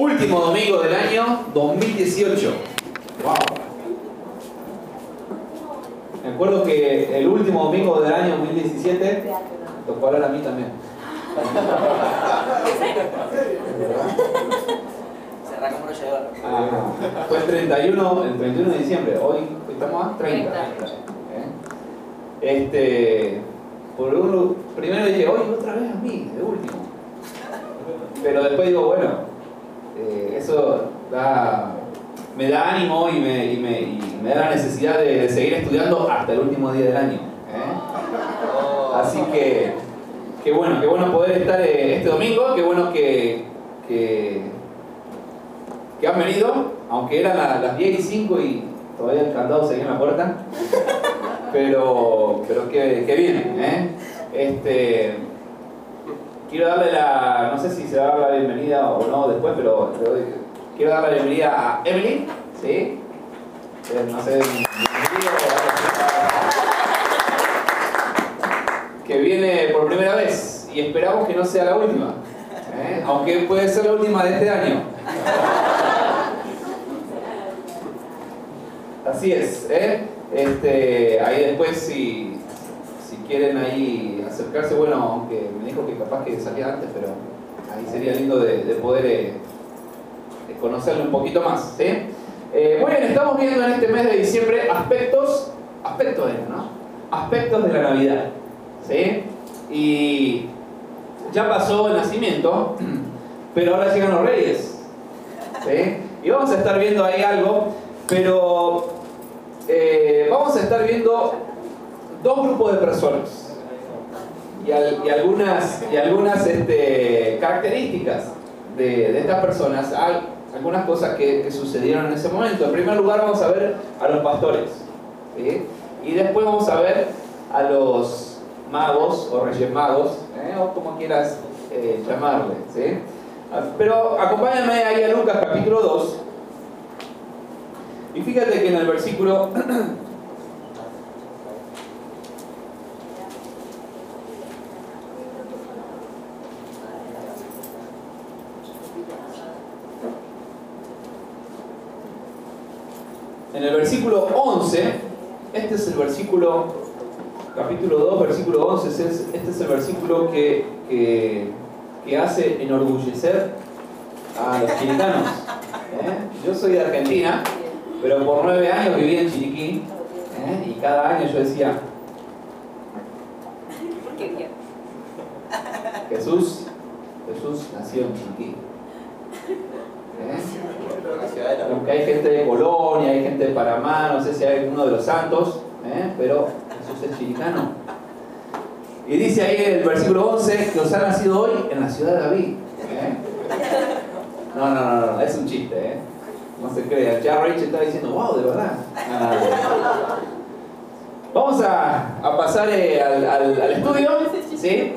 Último domingo del año 2018. Wow. Me acuerdo que el último domingo del año 2017 me tocó hablar a mí también. Ah, fue el 31, el 31 de diciembre. Hoy estamos a 30. 30. ¿eh? Este, por un, primero dije, hoy otra vez a mí, de último. Pero después digo, bueno, eh, eso da, me da ánimo y me, y me- y me da la necesidad de, de seguir estudiando hasta el último día del año. ¿eh? Así que, qué bueno, qué bueno poder estar eh, este domingo, qué bueno que, que, que han venido, aunque eran la- las 10 y 5 y todavía el candado seguía en la puerta. Pero, pero qué, qué bien, ¿eh? Este, quiero darle la, no sé si se va a dar la bienvenida o no después, pero, quiero dar la bienvenida a Emily, ¿sí? Eh, No sé, que viene por primera vez y esperamos que no sea la última, ¿eh? aunque puede ser la última de este año. Así es, ¿eh? Este, ahí después si, si quieren ahí acercarse, bueno, aunque me dijo que capaz que salía antes, pero ahí sería lindo de, de poder eh, conocerlo un poquito más, ¿sí? Eh, muy bien, estamos viendo en este mes de diciembre aspectos, aspectos de, ¿no? Aspectos de la Navidad, ¿sí? Y ya pasó el nacimiento, pero ahora llegan los reyes, ¿sí? Y vamos a estar viendo ahí algo, pero eh, vamos a estar viendo dos grupos de personas y, al- y algunas, y algunas este, características de, estas personas, al- algunas cosas que, sucedieron en ese momento. En primer lugar vamos a ver a los pastores y después vamos a ver a los magos o reyes magos, ¿eh? o como quieras eh, llamarle. ¿sí? Ah, Pero acompáñame ahí a Lucas capítulo 2. Y fíjate que en el versículo el versículo 11, este es el versículo, capítulo 2, versículo 11, este es, este es el versículo que, que, hace enorgullecer a los chilicanos. ¿eh? Yo soy de Argentina, pero por nueve años viví en Chiriquí ¿eh? y cada año yo decía. Jesús, Jesús nació en Chiriquí. ¿eh? Aunque hay gente de Colonia, hay gente de Panamá, no sé si hay uno de los santos, ¿eh? pero Jesús es chiricano. Y dice ahí el versículo 11 que os ha nacido hoy en la ciudad de David. ¿eh? No, no, no, no, es un chiste, ¿eh? no se crea. Ya Rachel está diciendo, wow, de verdad. Ah. Vamos a, a pasar al, al- al estudio, ¿sí?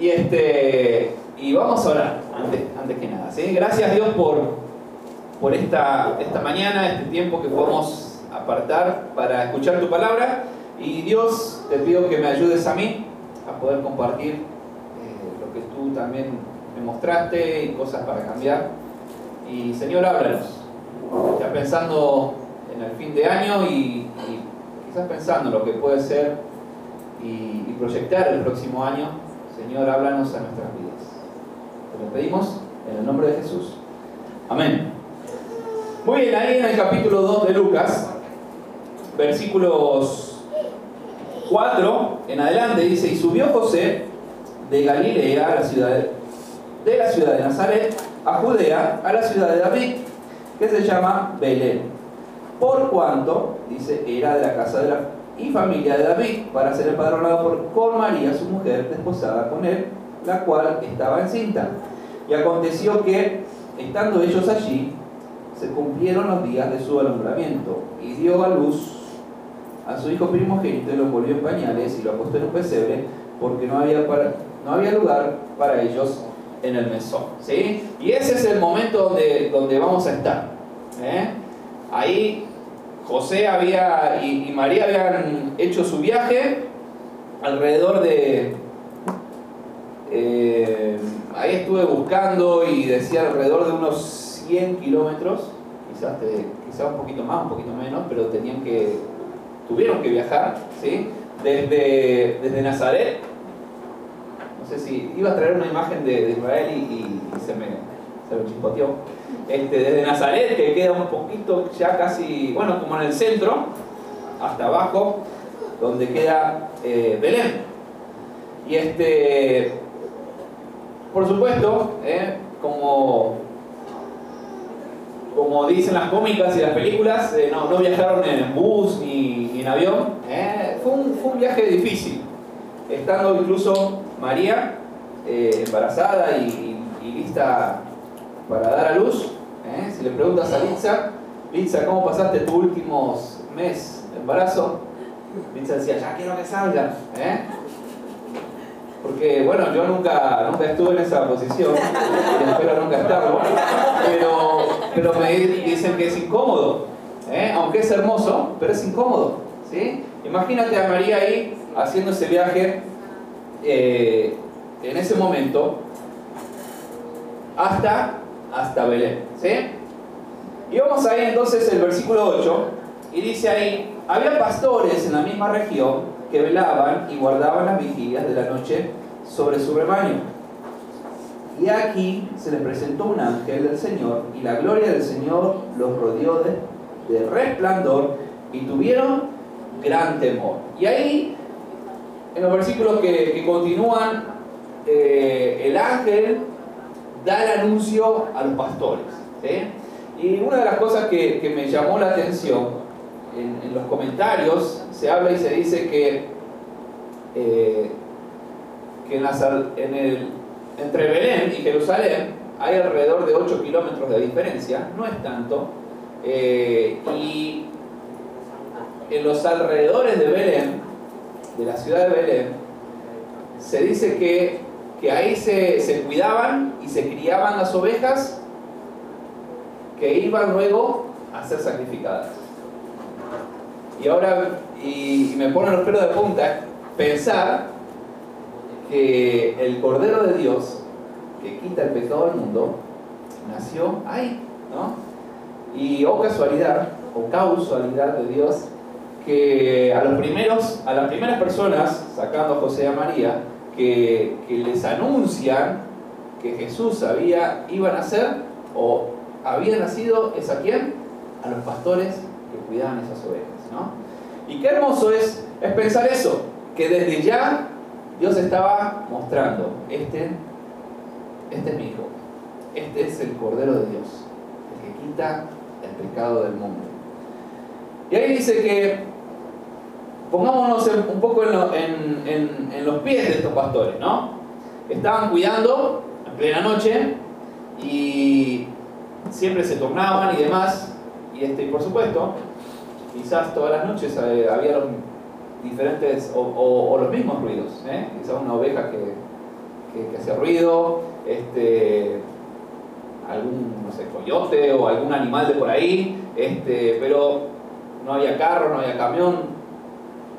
Y, este, y vamos a orar, antes, antes que nada, ¿sí? Gracias Dios por, por esta, esta mañana, este tiempo que podemos apartar para escuchar tu palabra. Y Dios, te pido que me ayudes a mí a poder compartir eh, lo que tú también me mostraste y cosas para cambiar. Y Señor, háblanos. Ya pensando en el fin de año y, y quizás pensando en lo que puede ser y, y proyectar el próximo año, Señor, háblanos a nuestras vidas. Te lo pedimos en el nombre de Jesús. Amén. Muy bien, ahí en el capítulo 2 de Lucas, versículos 4 en adelante, dice, y subió José de Galilea a la ciudad de, la ciudad de Nazaret a Judea, a la ciudad de David, que se llama Belén, por cuanto, dice, era de la casa de la y familia de David, para ser empadronado por, con María, su mujer, desposada con él, la cual estaba encinta. Y aconteció que, estando ellos allí, se cumplieron los días de su alumbramiento, y dio a luz a su hijo primogénito y lo envolvió en pañales y lo acostó en un pesebre, porque no había, no había lugar para ellos en el mesón. ¿sí? Y ese es el momento donde, donde vamos a estar. ¿eh? Ahí José había y, y María habían hecho su viaje alrededor de... eh, ahí estuve buscando y decía alrededor de unos 100 kilómetros, quizás, quizás un poquito más, un poquito menos, pero tenían que, tuvieron que viajar, ¿sí? Desde, desde Nazaret, no sé si iba a traer una imagen de, Israel y, se me, se me chispoteó. Este, desde Nazaret, que queda un poquito ya casi, bueno, como en el centro, hasta abajo, donde queda eh, Belén. Y este, por supuesto, eh, como, como dicen las cómicas y las películas, eh, no, viajaron en bus ni, en avión. Fue un, fue, un, viaje difícil, estando incluso María embarazada y, lista para dar a luz. Si le preguntas a Litza, Litza, ¿cómo pasaste tus últimos mes de embarazo? Litza decía, ya quiero que salga. ¿eh? Porque, bueno, yo nunca, nunca estuve en esa posición y espero nunca estarlo, pero, pero me dicen que es incómodo, ¿eh? aunque es hermoso, pero es incómodo. ¿sí? Imagínate a María ahí haciendo ese viaje eh, en ese momento hasta, hasta Belén. ¿sí? Y vamos ahí entonces el versículo 8 y dice ahí, había pastores en la misma región que velaban y guardaban las vigilias de la noche sobre su rebaño. Y aquí se les presentó un ángel del Señor y la gloria del Señor los rodeó de, resplandor y tuvieron gran temor. Y ahí, en los versículos que, continúan, eh, el ángel da el anuncio a los pastores. Y una de las cosas que, me llamó la atención en, los comentarios se habla y se dice que, eh, que en, el, entre Belén y Jerusalén hay alrededor de 8 kilómetros de diferencia, no es tanto, eh, y en los alrededores de Belén, de la ciudad de Belén, se dice que, que ahí se, se cuidaban y se criaban las ovejas que iban luego a ser sacrificadas. Y ahora, y, me pone los pelos de punta, pensar que el Cordero de Dios, que quita el pecado del mundo, nació ahí, ¿no? Y o casualidad, o causalidad de Dios, que a los primeros, a las primeras personas, sacando a José y a María, que, les anuncian que Jesús iba a nacer o había nacido, ¿es a quién? A los pastores que cuidaban esas ovejas. Y qué hermoso es, es pensar eso, que desde ya Dios estaba mostrando, este, este es mi hijo, este es el Cordero de Dios, el que quita el pecado del mundo. Y ahí dice que pongámonos un poco en, los pies de estos pastores, ¿no? Estaban cuidando en plena noche y siempre se tornaban y demás, y este, por supuesto, quizás todas las noches eh, había diferentes o, los mismos ruidos, ¿eh? quizás una oveja que, que, hacía ruido, este, algún no sé, coyote o algún animal de por ahí, este, pero no había carro, no había camión.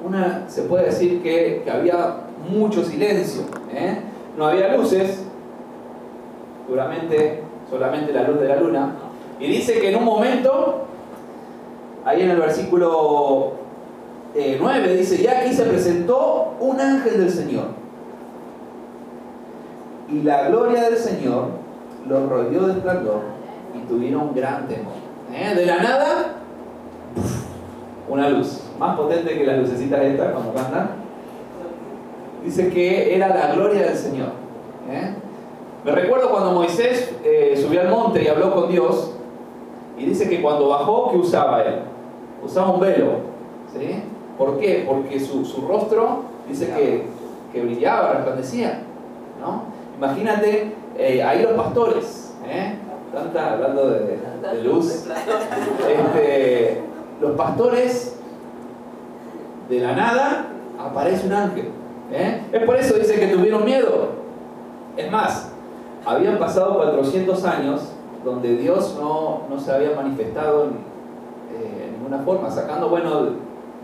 Una, se puede decir que, que había mucho silencio, ¿eh? no había luces, seguramente solamente la luz de la luna, y dice que en un momento ahí en el versículo 9 eh, dice, y aquí se presentó un ángel del Señor. Y la gloria del Señor los rodeó de esplendor y tuvieron gran temor. ¿Eh? De la nada, una luz, más potente que las lucecitas estas cuando cantan. Dice que era la gloria del Señor. ¿Eh? Me recuerdo cuando Moisés subió al monte y habló con Dios, y dice que cuando bajó, ¿qué usaba él? usaba un velo. ¿sí? ¿Por qué? Porque su, rostro dice que, que, brillaba, resplandecía. ¿no? Imagínate eh, ahí los pastores, ¿eh? Tanta, hablando de, luz. Este, los pastores, de la nada, aparece un ángel. ¿eh? Es por eso dice que tuvieron miedo. Es más, habían pasado 400 años donde Dios no, no se había manifestado en, una forma, sacando, bueno,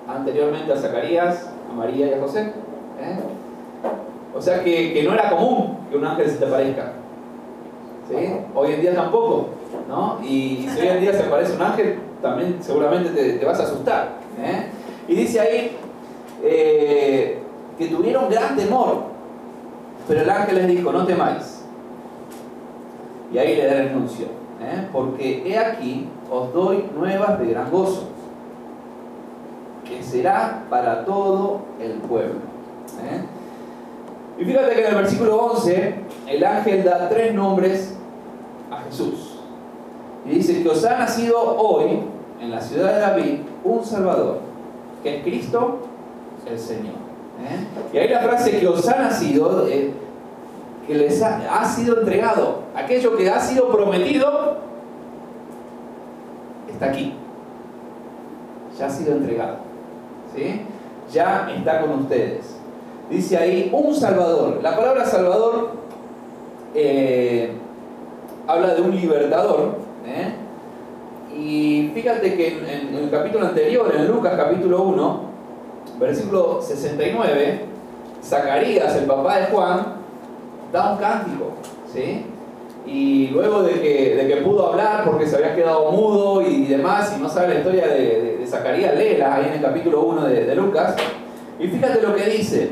anteriormente a Zacarías, a María y a José. ¿eh? O sea que, no era común que un ángel se te parezca. ¿sí? Hoy en día tampoco, ¿no? Y, si hoy en día se aparece un ángel, también seguramente te, vas a asustar. ¿eh? Y dice ahí eh, que tuvieron gran temor, pero el ángel les dijo, no temáis. Y ahí le da el anuncio, porque he aquí os doy nuevas de gran gozo, que será para todo el pueblo. Y fíjate que en el versículo 11 el ángel da tres nombres a Jesús. Y dice que os ha nacido hoy en la ciudad de David un Salvador, que es Cristo el Señor. ¿eh? Y ahí la frase que os ha nacido, eh, que les ha, sido entregado, aquello que ha sido prometido, está aquí. Ya ha sido entregado. ¿Sí? Ya está con ustedes dice ahí un Salvador. La palabra Salvador eh, habla de un libertador. ¿eh? Y fíjate que en, el capítulo anterior, en Lucas capítulo 1, versículo 69, Zacarías, el papá de Juan, da un cántico. ¿sí? Y luego de que, de que, pudo hablar porque se había quedado mudo y demás, y no sabe la historia de, de, Zacarías, léela ahí en el capítulo 1 de, Lucas. Y fíjate lo que dice.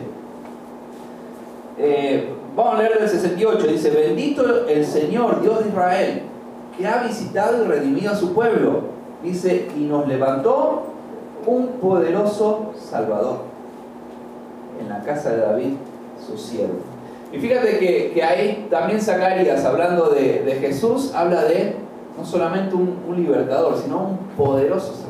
Eh, vamos a leer el 68, dice, bendito el Señor, Dios de Israel, que ha visitado y redimido a su pueblo. Dice, y nos levantó un poderoso Salvador en la casa de David, su siervo. Y fíjate que, ahí también Zacarías, hablando de, Jesús, habla de no solamente un, libertador, sino un poderoso Salvador.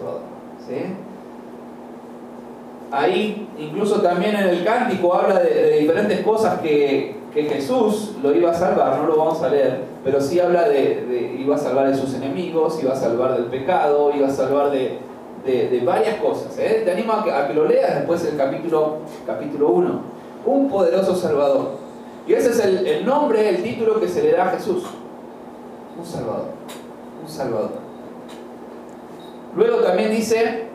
Ahí incluso también en el cántico habla de, diferentes cosas que, Jesús lo iba a salvar, no lo vamos a leer, pero sí habla de, iba a salvar de sus enemigos, iba a salvar del pecado, iba a salvar de, varias cosas. ¿eh? Te animo a que, lo leas después del capítulo, capítulo 1. Un poderoso Salvador. Y ese es el, el nombre, el título que se le da a Jesús. Un Salvador. Un Salvador. Luego también dice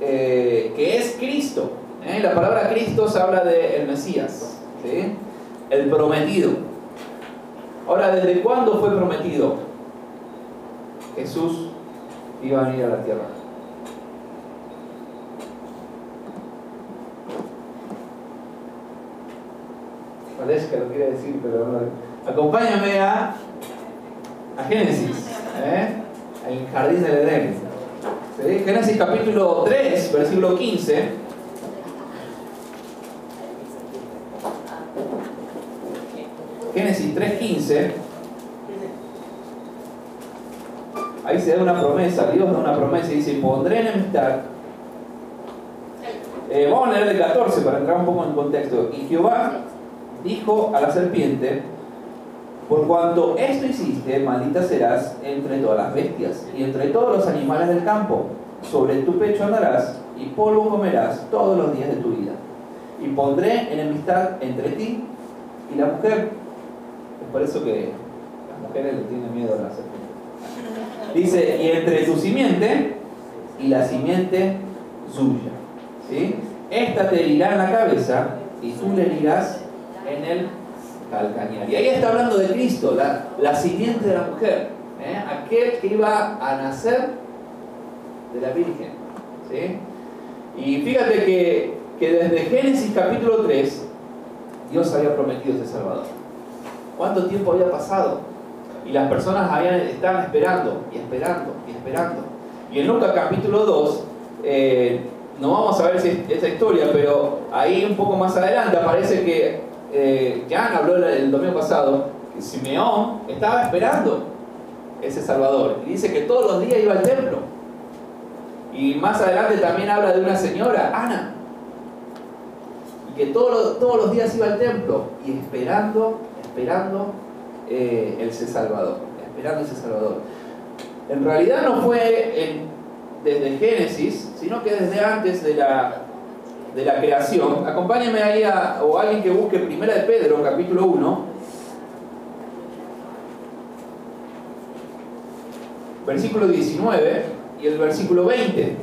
eh, que es Cristo. ¿eh? La palabra Cristo se habla del Mesías, el prometido. Ahora, ¿desde cuándo fue prometido? Jesús iba a venir a la tierra. Parece que lo quiere decir, pero no. Acompáñame a, a Génesis, ¿eh? el jardín del Edén. Génesis capítulo 3, versículo 15. Génesis 3.15. Ahí se da una promesa, Dios da una promesa y dice, pondré enemistad. Eh, vamos a leer el 14 para entrar un poco en contexto. Y Jehová dijo a la serpiente, por cuanto esto hiciste, maldita serás entre todas las bestias y entre todos los animales del campo. Sobre tu pecho andarás y polvo comerás todos los días de tu vida. Y pondré enemistad entre ti y la mujer. Es por eso que las mujeres le tienen miedo a la serpiente. Dice, y entre tu simiente y la simiente suya. ¿Sí? Esta te herirá en la cabeza y tú le herirás en el y ahí está hablando de Cristo, la, la simiente de la mujer, ¿eh? aquel que iba a nacer de la Virgen. Y fíjate que, que desde Génesis capítulo 3, Dios había prometido ese Salvador. ¿Cuánto tiempo había pasado? Y las personas habían, estaban esperando y esperando y esperando. Y en Lucas capítulo 2, eh, no vamos a ver si esa historia, pero ahí un poco más adelante aparece que eh, Jan habló el domingo pasado, que Simeón estaba esperando ese Salvador. Y dice que todos los días iba al templo. Y más adelante también habla de una señora, Ana, y que todos todos los días iba al templo y esperando, esperando eh, ese Salvador, esperando ese Salvador. En realidad no fue desde Génesis, sino que desde antes de la de la creación, acompáñame ahí a, o alguien que busque Primera de Pedro, capítulo 1, versículo 19 y el versículo 20.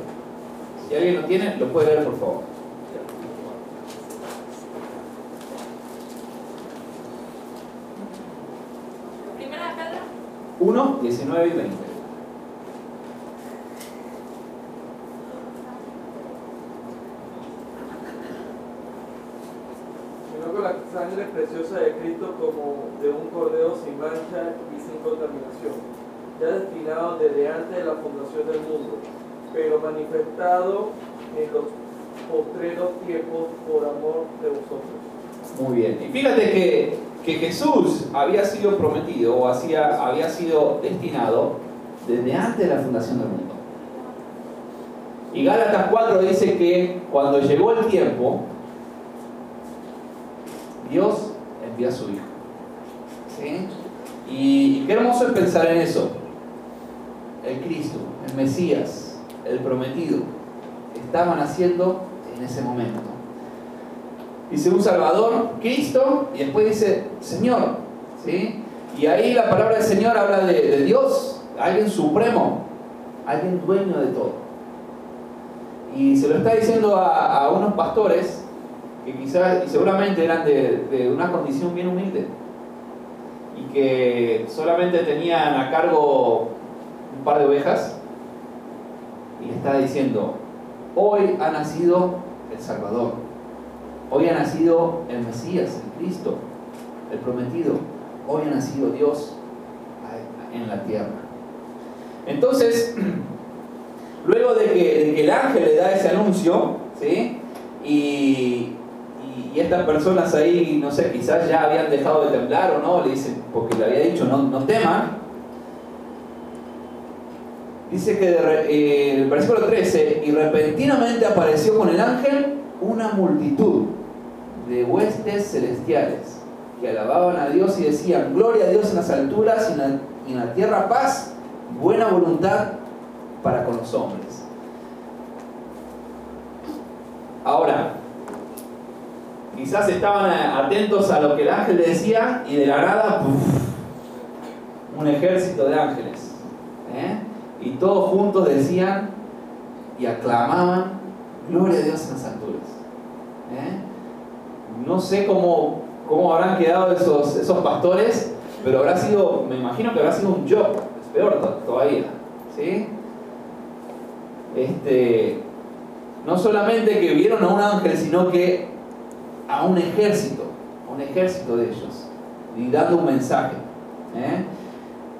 Si alguien lo tiene, lo puede ver por favor. Primera 1, 19 y 20. sino con la sangre preciosa de Cristo como de un cordero sin mancha y sin contaminación, ya destinado desde antes de la fundación del mundo, pero manifestado en los postreros tiempos por amor de vosotros. Muy bien. Y fíjate que, que Jesús había sido prometido o hacía, había sido destinado desde antes de la fundación del mundo. Y Gálatas 4 dice que cuando llegó el tiempo, Dios envía a su Hijo. ¿Sí? Y, qué hermoso es pensar en eso. El Cristo, el Mesías, el prometido, estaba naciendo en ese momento. Dice un Salvador, Cristo, y después dice Señor. ¿sí? Y ahí la palabra del Señor habla de, Dios, alguien supremo, alguien dueño de todo. Y se lo está diciendo a unos pastores que quizás y seguramente eran de, de, una condición bien humilde y que solamente tenían a cargo un par de ovejas y le está diciendo, hoy ha nacido el Salvador, hoy ha nacido el Mesías, el Cristo, el prometido, hoy ha nacido Dios en la tierra. Entonces, luego de que, de que el ángel le da ese anuncio, ¿sí? Y, y estas personas ahí, no sé, quizás ya habían dejado de temblar o no, le dicen, porque le había dicho, no, no teman. Dice que eh, el versículo 13, y repentinamente apareció con el ángel una multitud de huestes celestiales que alababan a Dios y decían, gloria a Dios en las alturas y en la tierra paz, buena voluntad para con los hombres. Ahora, quizás estaban atentos a lo que el ángel le decía y de la nada, un ejército de ángeles. ¿eh? Y todos juntos decían y aclamaban, gloria a Dios en las alturas. ¿eh? No sé cómo, cómo habrán quedado esos, esos pastores, pero habrá sido, me imagino que habrá sido un shock, es peor todavía. Este, no solamente que vieron a un ángel, sino que a un ejército, a un ejército de ellos, y dando un mensaje. ¿eh?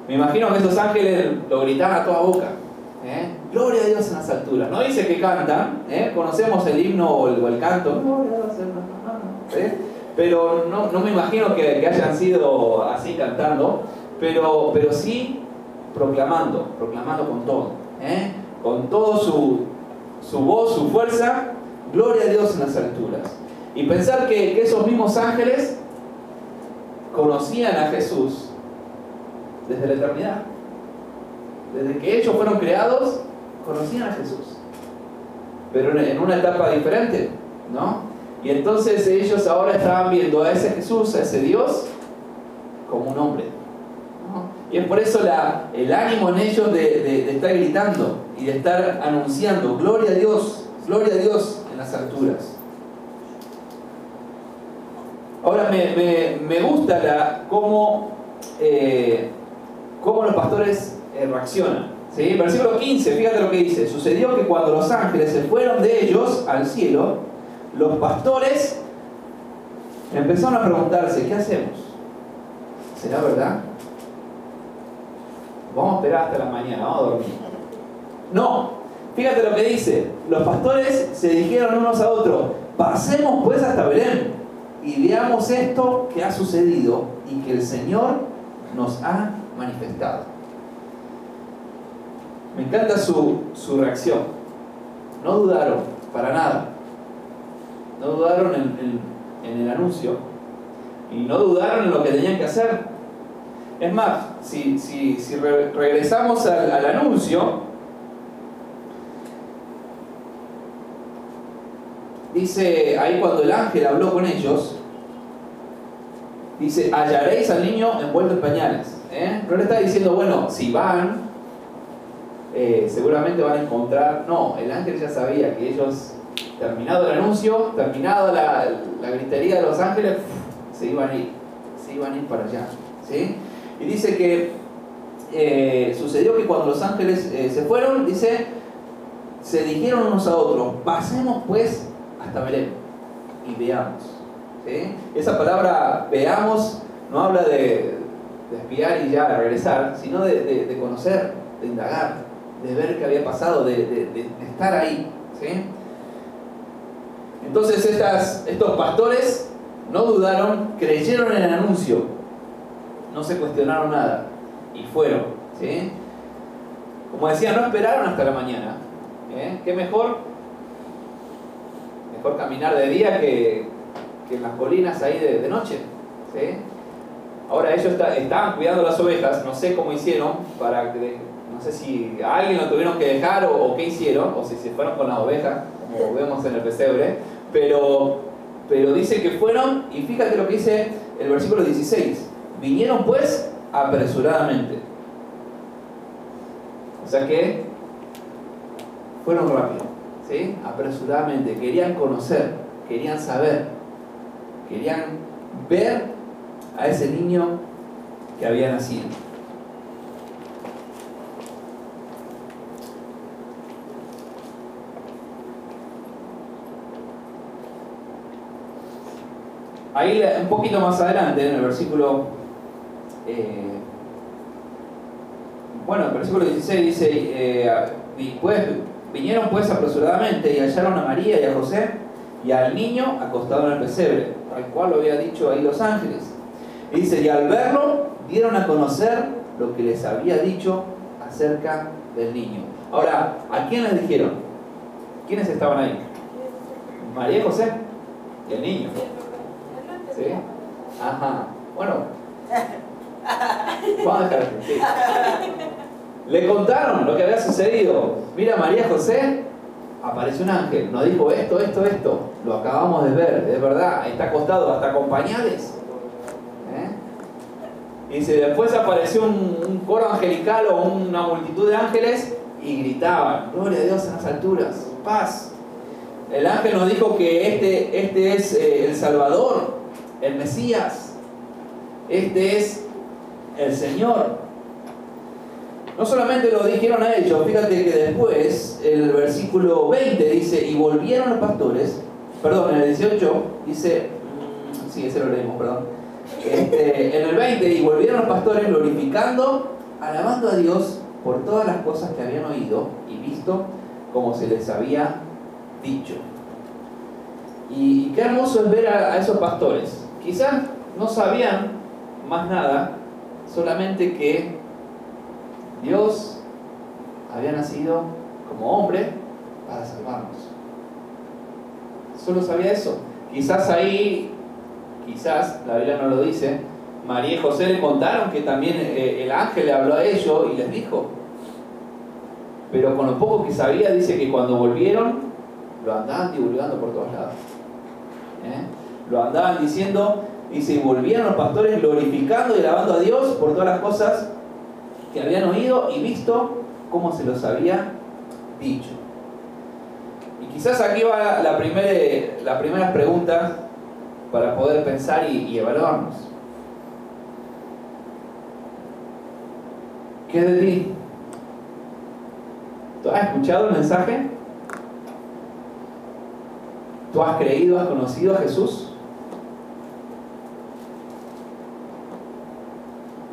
Me imagino que esos ángeles lo gritaban a toda boca. ¿eh? Gloria a Dios en las alturas. No dice que cantan, ¿eh? conocemos el himno o el, canto, pero no, me imagino que, que, hayan sido así cantando, pero, pero sí proclamando, proclamando con todo, con todo su, su voz, su fuerza, gloria a Dios en las alturas. Y pensar que, esos mismos ángeles conocían a Jesús desde la eternidad. Desde que ellos fueron creados, conocían a Jesús. Pero en una etapa diferente, ¿no? Y entonces ellos ahora estaban viendo a ese Jesús, a ese Dios, como un hombre. Y es por eso la, el ánimo en ellos de estar gritando y de estar anunciando, gloria a Dios, gloria a Dios en las alturas. Ahora me, gusta eh, cómo los pastores eh, reaccionan. ¿sí? Versículo 15, fíjate lo que dice. Sucedió que cuando los ángeles se fueron de ellos al cielo, los pastores empezaron a preguntarse, ¿qué hacemos? ¿Será verdad? Vamos a esperar hasta la mañana, vamos a dormir. No, fíjate lo que dice. Los pastores se dijeron unos a otros, pasemos pues hasta Belén y veamos esto que ha sucedido y que el Señor nos ha manifestado. Me encanta su, su reacción. No dudaron para nada. No dudaron en, el anuncio. Y no dudaron en lo que tenían que hacer. Es más, si, si, si re, regresamos al anuncio, dice ahí cuando el ángel habló con ellos, dice, hallaréis al niño envuelto en pañales. ¿eh? No le está diciendo, bueno, si van, eh, seguramente van a encontrar, no, el ángel ya sabía que ellos, terminado el anuncio, terminado la, la gritería de los ángeles, se iban a ir, se iban a ir para allá. ¿sí? Y dice que eh, sucedió que cuando los ángeles eh, se fueron, dice, se dijeron unos a otros, pasemos pues hasta Belén y veamos. Esa palabra veamos no habla de, de espiar y ya regresar, sino de, de- conocer, de indagar, de ver qué había pasado, de, estar ahí. Entonces estas, estos pastores no dudaron, creyeron en el anuncio, no se cuestionaron nada y fueron. Como decía, no esperaron hasta la mañana. ¿eh? ¿Qué mejor? Mejor caminar de día que, que en las colinas ahí de, de noche. ¿sí? Ahora ellos está- estaban cuidando las ovejas, no sé cómo hicieron para que, no sé si a alguien lo tuvieron que dejar o, o qué hicieron, o si se fueron con las ovejas, como vemos en el pesebre, pero, pero dice que fueron, y fíjate lo que dice el versículo 16, vinieron pues apresuradamente. O sea que fueron rápido, ¿sí? apresuradamente, querían conocer, querían saber, querían ver a ese niño que había nacido. Ahí un poquito más adelante, en el versículo, eh, bueno, el versículo 16 dice, eh, pues, vinieron pues apresuradamente y hallaron a María y a José y al niño acostado en el pesebre, al cual lo había dicho ahí los ángeles. Y dice, y al verlo, dieron a conocer lo que les había dicho acerca del niño. Ahora, ¿a quién les dijeron? ¿Quiénes estaban ahí? María y José y el niño. ¿Sí? Ajá. Bueno. Vamos a dejar sí. Le contaron lo que había sucedido. Mira, María José, apareció un ángel, nos dijo esto, esto, esto. Lo acabamos de ver, es verdad, está acostado hasta con pañales. ¿Eh? Y dice, después apareció un, un coro angelical o una multitud de ángeles y gritaban, gloria a Dios en las alturas, paz. El ángel nos dijo que este, este es eh, el Salvador, el Mesías. Este es el Señor. No solamente lo dijeron a ellos, fíjate que después el versículo 20 dice, y volvieron los pastores, perdón, en el 18 dice, mm, sí, ese lo leímos, perdón. Este, en el 20, y volvieron los pastores glorificando, alabando a Dios por todas las cosas que habían oído y visto como se les había dicho. Y qué hermoso es ver a, a esos pastores. Quizás no sabían más nada, solamente que Dios había nacido como hombre para salvarnos. Solo sabía eso. Quizás ahí, quizás, la Biblia no lo dice, María y José le contaron que también eh, el ángel le habló a ellos y les dijo. Pero con lo poco que sabía, dice que cuando volvieron, lo andaban divulgando por todos lados. ¿Eh? Lo andaban diciendo, dice, y volvieron los pastores glorificando y alabando a Dios por todas las cosas habían oído y visto como se los había dicho. Y quizás aquí va la primera, la primera pregunta para poder pensar y, y evaluarnos. ¿Qué de ti? ¿Tú has escuchado el mensaje? ¿Tú has creído, has conocido a Jesús?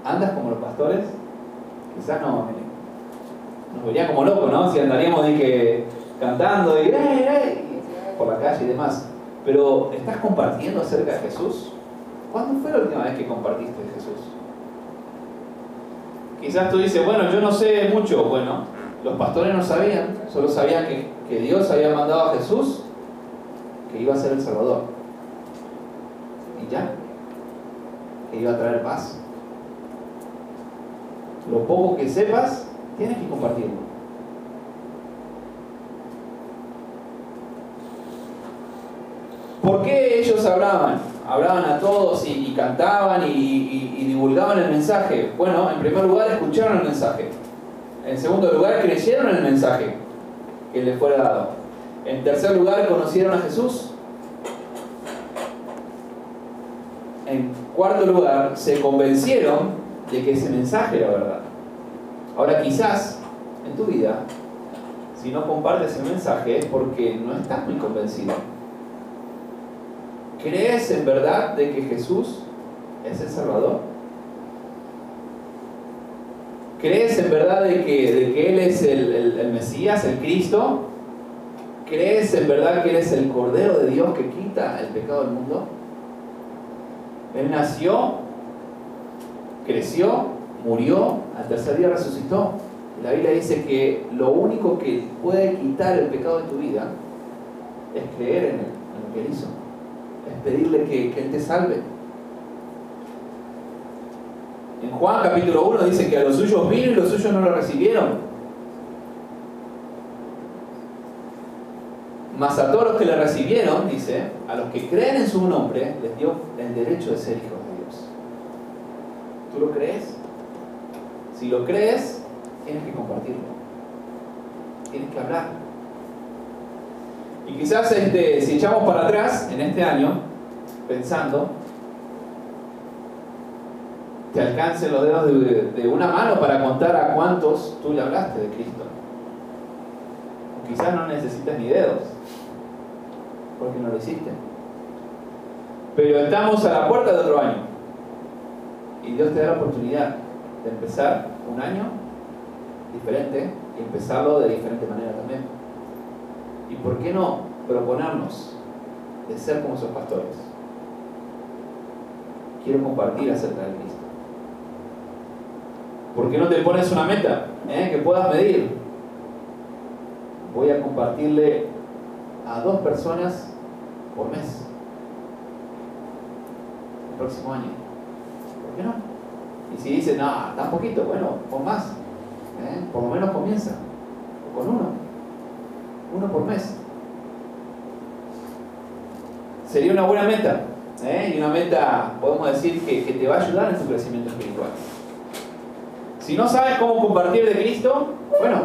¿Andas como los pastores? Quizás no, nos vería como locos, ¿no? Si andaríamos de que, cantando y, por la calle y demás. Pero, ¿estás compartiendo acerca de Jesús? ¿Cuándo fue la última vez que compartiste de Jesús? Quizás tú dices, bueno, yo no sé mucho. Bueno, los pastores no sabían, solo sabían que, que Dios había mandado a Jesús que iba a ser el Salvador. Y ya, que iba a traer paz. Lo poco que sepas, tienes que compartirlo. ¿Por qué ellos hablaban? Hablaban a todos y, cantaban y, divulgaban el mensaje. Bueno, en primer lugar escucharon el mensaje. En segundo lugar creyeron el mensaje que les fue dado. En tercer lugar conocieron a Jesús. En cuarto lugar se convencieron de que ese mensaje era verdad. Ahora quizás en tu vida, si no compartes el mensaje es porque no estás muy convencido. ¿Crees en verdad de que Jesús es el Salvador? ¿Crees en verdad de que, de que Él es el, el- el Mesías, el Cristo? ¿Crees en verdad que Él es el Cordero de Dios que quita el pecado del mundo? Él nació, creció, murió, al tercer día resucitó. La Biblia dice que lo único que puede quitar el pecado de tu vida es creer en Él, en lo que Él hizo. Es pedirle que, que Él te salve. En Juan capítulo 1 dice que a los suyos vino y los suyos no lo recibieron. Mas a todos los que le recibieron, dice, a los que creen en su nombre, les dio el derecho de ser hijos. ¿Tú lo crees? Si lo crees, tienes que compartirlo. Tienes que hablar. Y quizás este, si echamos para atrás en este año, pensando, te alcancen los dedos de, de una mano para contar a cuántos tú le hablaste de Cristo. O quizás no necesitas ni dedos, porque no lo hiciste. Pero estamos a la puerta de otro año. Y Dios te da la oportunidad de empezar un año diferente y empezarlo de diferente manera también. ¿Y por qué no proponernos de ser como esos pastores? Quiero compartir acerca de Cristo. ¿Por qué no te pones una meta eh, que puedas medir? Voy a compartirle a dos personas por mes. El próximo año. ¿Por qué no? Y si dices, no, tan poquito, bueno, pon más. ¿eh? Por lo menos comienza. O con uno. Uno por mes. Sería una buena meta. ¿eh? Y una meta, podemos decir, que, que te va a ayudar en tu crecimiento espiritual. Si no sabes cómo compartir de Cristo, bueno,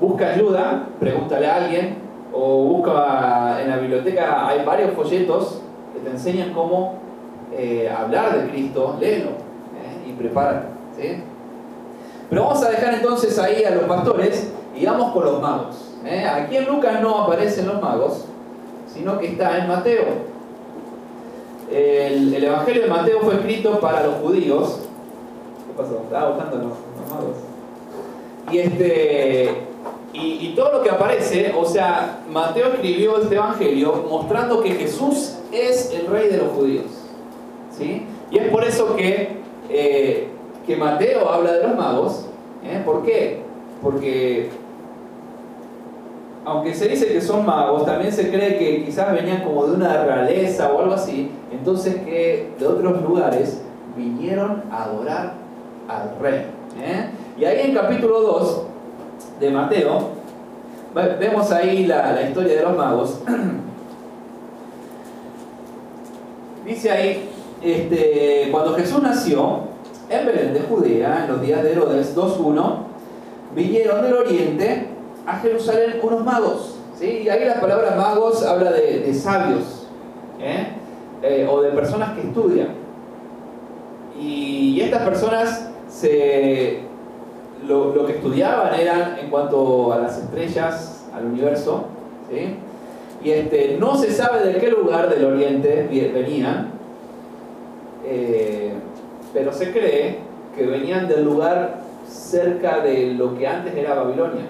busca ayuda, pregúntale a alguien, o busca en la biblioteca, hay varios folletos que te enseñan cómo eh, hablar de Cristo, léelo ¿eh? y prepárate. ¿sí? Pero vamos a dejar entonces ahí a los pastores y vamos con los magos. ¿eh? Aquí en Lucas no aparecen los magos, sino que está en Mateo. El, el Evangelio de Mateo fue escrito para los judíos. ¿Qué pasó? Estaba buscando los, magos. Y este. Y todo lo que aparece, o sea, Mateo escribió este evangelio mostrando que Jesús es el rey de los judíos. ¿Sí? Y es por eso que, eh, que Mateo habla de los magos. ¿eh? ¿Por qué? Porque aunque se dice que son magos, también se cree que quizás venían como de una realeza o algo así, entonces que de otros lugares vinieron a adorar al rey. ¿eh? Y ahí en capítulo 2 de Mateo, ve- vemos ahí la, la historia de los magos. Dice ahí, este, cuando Jesús nació en Belén de Judea, en los días de Herodes 2.1, vinieron del oriente a Jerusalén unos magos. ¿sí? Y ahí la palabra magos habla de, sabios ¿eh? Eh, o de personas que estudian. Y, estas personas se, lo, que estudiaban eran en cuanto a las estrellas, al universo. Y este, no se sabe de qué lugar del oriente venían, eh, pero se cree que venían del lugar cerca de lo que antes era Babilonia.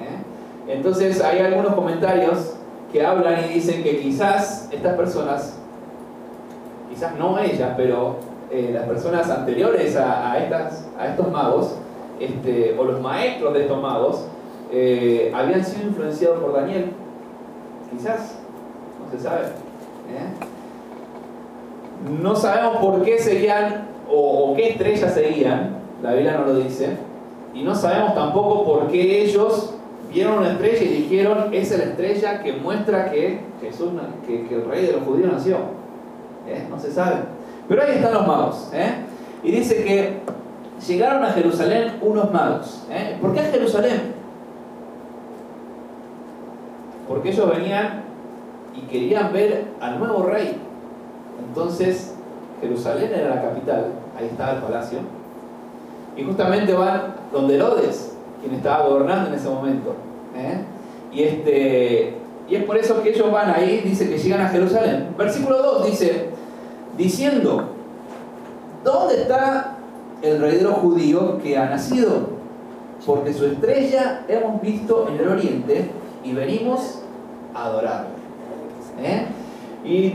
¿eh? Entonces hay algunos comentarios que hablan y dicen que quizás estas personas, quizás no ellas, pero eh, las personas anteriores a, estas, a estos magos, este, o los maestros de estos magos, habían sido influenciados por Daniel. Quizás, no se sabe. No sabemos por qué seguían o, qué estrellas seguían, la Biblia no lo dice, y no sabemos tampoco por qué ellos vieron una estrella y dijeron, esa es la estrella que muestra que Jesús, que, que el rey de los judíos nació. ¿Eh? No se sabe. Pero ahí están los magos. ¿eh? Y dice que llegaron a Jerusalén unos magos. ¿eh? ¿Por qué a Jerusalén? Porque ellos venían y querían ver al nuevo rey. Entonces, Jerusalén era la capital, ahí estaba el palacio. y justamente van donde Herodes, quien estaba gobernando en ese momento. ¿eh? Y, este, y es por eso que ellos van ahí, dice que llegan a Jerusalén. Versículo 2 dice, diciendo, ¿dónde está el rey de los judíos que ha nacido? Porque su estrella hemos visto en el oriente y venimos a adorarle. ¿Eh? Y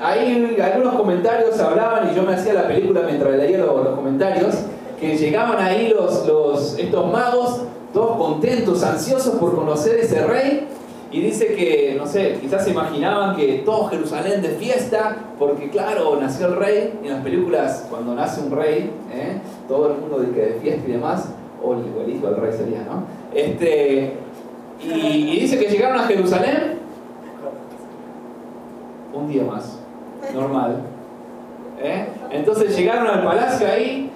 ahí algunos comentarios hablaban y yo me hacía la película mientras leía los, comentarios, que llegaban ahí los, los, estos magos, todos contentos, ansiosos por conocer ese rey, y dice que, no sé, quizás se imaginaban que todo Jerusalén de fiesta, porque claro, nació el rey, y en las películas cuando nace un rey, ¿eh? todo el mundo de, de fiesta y demás, o el, el hijo rey sería, ¿no? Este, y dice que llegaron a Jerusalén un día más, normal. ¿eh? Entonces llegaron al palacio ahí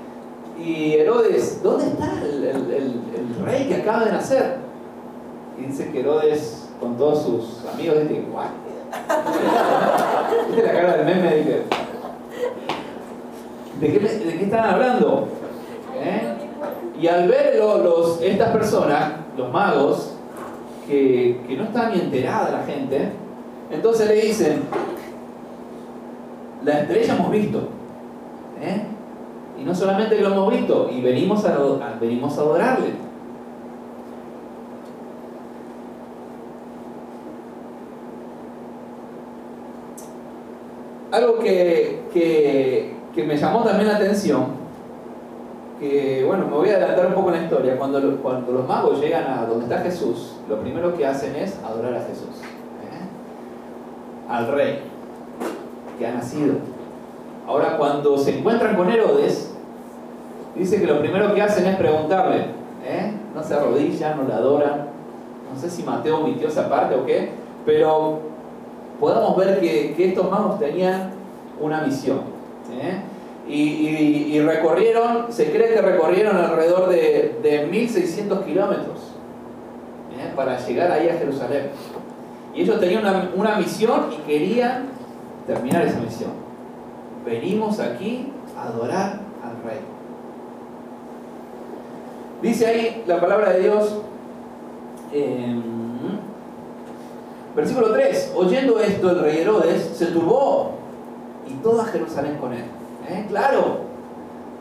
y Herodes, ¿dónde está el, el- rey que acaba de nacer? Y dice que Herodes, con todos sus amigos, dice, ¿what? ¿Viste la cara del meme? Dice, ¿de qué, de qué están hablando? ¿Eh? Y al ver estas personas, los magos, que, que no está ni enterada la gente, entonces le dicen, la estrella hemos visto. ¿eh? Y no solamente lo hemos visto, y venimos a, venimos a adorarle. Algo que, que, que me llamó también la atención, que bueno, me voy a adelantar un poco en la historia, cuando, lo- cuando los magos llegan a donde está Jesús, lo primero que hacen es adorar a Jesús, ¿eh? al rey que ha nacido. Ahora cuando se encuentran con Herodes, dice que lo primero que hacen es preguntarle, ¿eh? no se arrodillan, no le adoran, no sé si Mateo omitió esa parte o qué, pero podemos ver que, estos magos tenían una misión. ¿eh? Y, recorrieron, se cree que recorrieron alrededor de, de 1600 kilómetros ¿eh? para llegar ahí a Jerusalén. Y ellos tenían una misión y querían terminar esa misión. Venimos aquí a adorar al Rey. Dice ahí la palabra de Dios, em, versículo 3, oyendo esto el rey Herodes se turbó y toda Jerusalén con él. ¿Eh? Claro,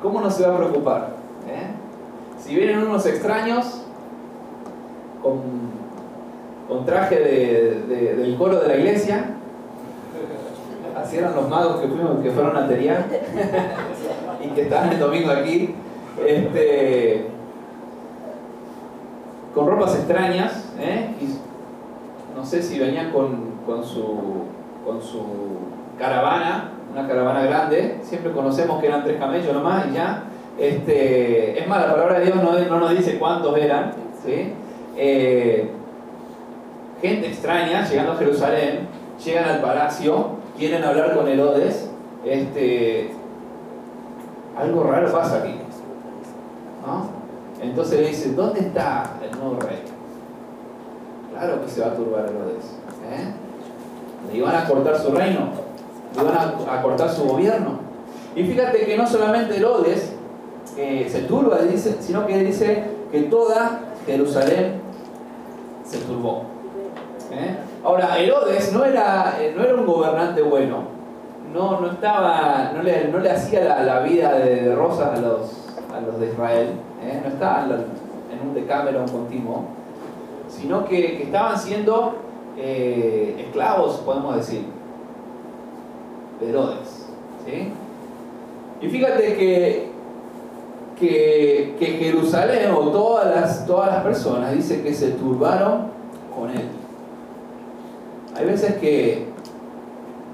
¿cómo no se va a preocupar? ¿Eh? Si vienen unos extraños con, con traje de- de- del coro de la iglesia, así los magos que, fuimos, que fueron a Terián y que están el domingo aquí, este, con ropas extrañas, ¿eh? no sé si venían con, su, caravana, una caravana grande, siempre conocemos que eran tres camellos nomás y ya. Este, es más, la palabra de Dios no, no nos dice cuántos eran. Eh, gente extraña llegando a Jerusalén, llegan al palacio, quieren hablar con Herodes. Este, algo raro pasa aquí. Entonces le dice, ¿dónde está el nuevo rey? Claro que se va a turbar Herodes. ¿eh? Le iban a cortar su reino, le iban a, cortar su gobierno. Y fíjate que no solamente Herodes se turba, dice, sino que dice que toda Jerusalén se turbó. ¿eh? Ahora, Herodes no era, eh, no era un gobernante bueno, no, no, estaba, no, le, no le hacía la, la vida de, rosas a los, a los de Israel, ¿eh? no estaba en, un decameron continuo, sino que, que estaban siendo eh, esclavos, podemos decir, de Herodes. ¿sí? Y fíjate que, que, que Jerusalén o todas las, todas las personas dice que se turbaron con él. Hay veces que,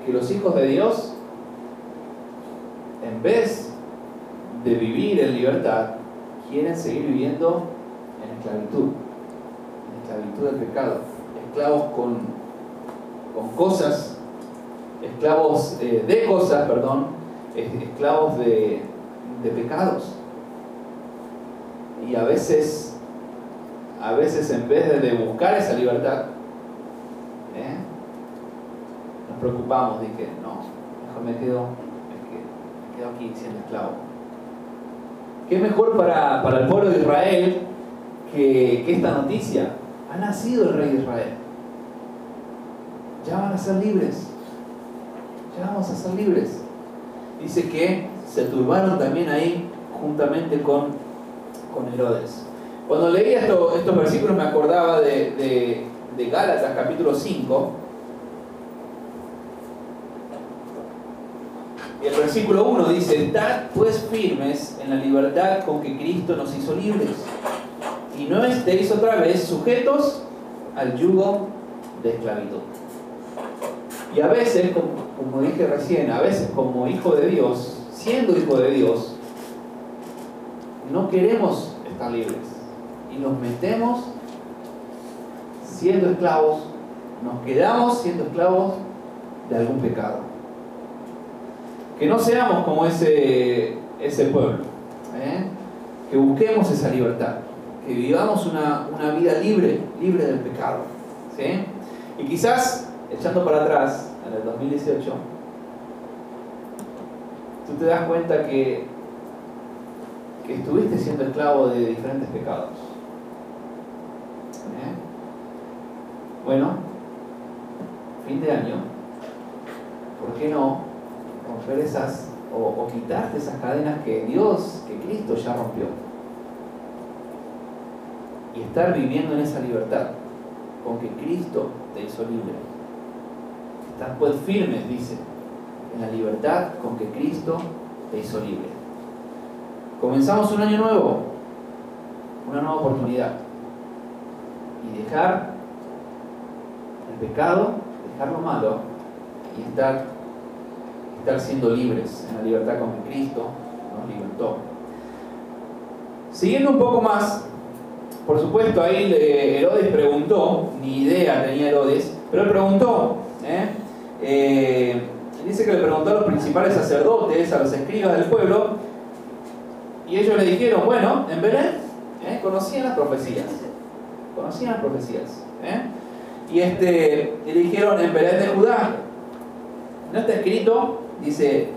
que los hijos de Dios, en vez de vivir en libertad, quieren seguir viviendo en esclavitud, en esclavitud del pecado, esclavos con, con cosas, esclavos eh, de cosas, perdón, es- esclavos de, de pecados. Y a veces, a veces en vez de buscar esa libertad, ¿eh? nos preocupamos de que no, mejor me quedo, quedo aquí siendo esclavo. ¿Qué mejor para, para el pueblo de Israel que, que esta noticia? Ha nacido el rey de Israel. Ya van a ser libres. Ya vamos a ser libres. Dice que se turbaron también ahí juntamente con, con Herodes. Cuando leía esto- estos versículos me acordaba de, de, de Gálatas capítulo 5. Y el versículo 1 dice, Estad pues firmes en la libertad con que Cristo nos hizo libres. Y no estéis otra vez sujetos al yugo de esclavitud. Y a veces, como, como dije recién, a veces como hijo de Dios, siendo hijo de Dios, no queremos estar libres. Y nos metemos siendo esclavos, nos quedamos siendo esclavos de algún pecado. Que no seamos como ese, ese pueblo, ¿eh? que busquemos esa libertad, que vivamos una, una vida libre, libre del pecado. ¿sí? Y quizás, echando para atrás, en el 2018, tú te das cuenta que, que estuviste siendo esclavo de diferentes pecados. ¿eh? Bueno, fin de año, ¿por qué no romper o, o quitarte esas cadenas que Dios, que Cristo ya rompió? Y estar viviendo en esa libertad, con que Cristo te hizo libre. Estar pues firmes, dice, en la libertad con que Cristo te hizo libre. Comenzamos un año nuevo, una nueva oportunidad. Y dejar el pecado, dejar lo malo y estar, estar siendo libres en la libertad con que Cristo nos libertó. Siguiendo un poco más, por supuesto ahí eh, Herodes preguntó, ni idea tenía Herodes, pero él preguntó, ¿eh? Eh, dice que le preguntó a los principales sacerdotes, a los escribas del pueblo, y ellos le dijeron, bueno, en Belén conocían las profecías, conocían las profecías. Y, este, le dijeron, en Belén de Judá, no está escrito, dice,